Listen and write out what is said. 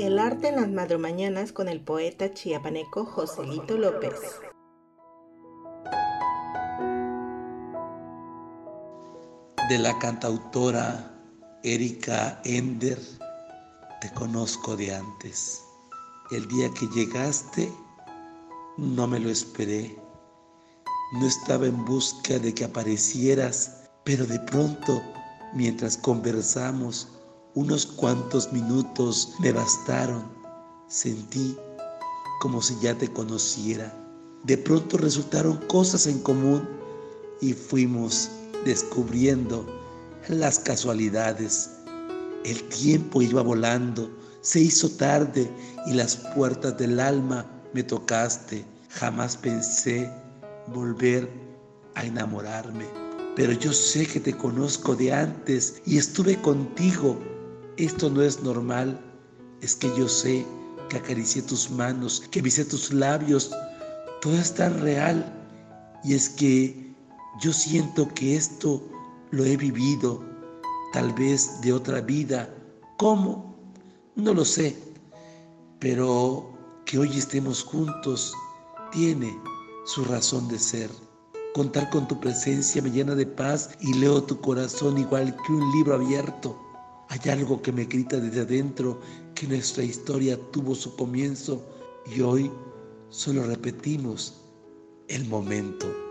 El arte en las madrumañanas con el poeta chiapaneco Joselito López. De la cantautora Erika Ender, te conozco de antes. El día que llegaste, no me lo esperé. No estaba en busca de que aparecieras, pero de pronto, mientras conversamos, unos cuantos minutos me bastaron. Sentí como si ya te conociera. De pronto resultaron cosas en común y fuimos descubriendo las casualidades. El tiempo iba volando, se hizo tarde y las puertas del alma me tocaste. Jamás pensé volver a enamorarme, pero yo sé que te conozco de antes y estuve contigo esto no es normal. Es que yo sé que acaricié tus manos, que besé tus labios. Todo es tan real. Y es que yo siento que esto lo he vivido, tal vez de otra vida. ¿Cómo? No lo sé. Pero que hoy estemos juntos tiene su razón de ser. Contar con tu presencia me llena de paz y leo tu corazón igual que un libro abierto. Hay algo que me grita desde adentro que nuestra historia tuvo su comienzo y hoy solo repetimos el momento.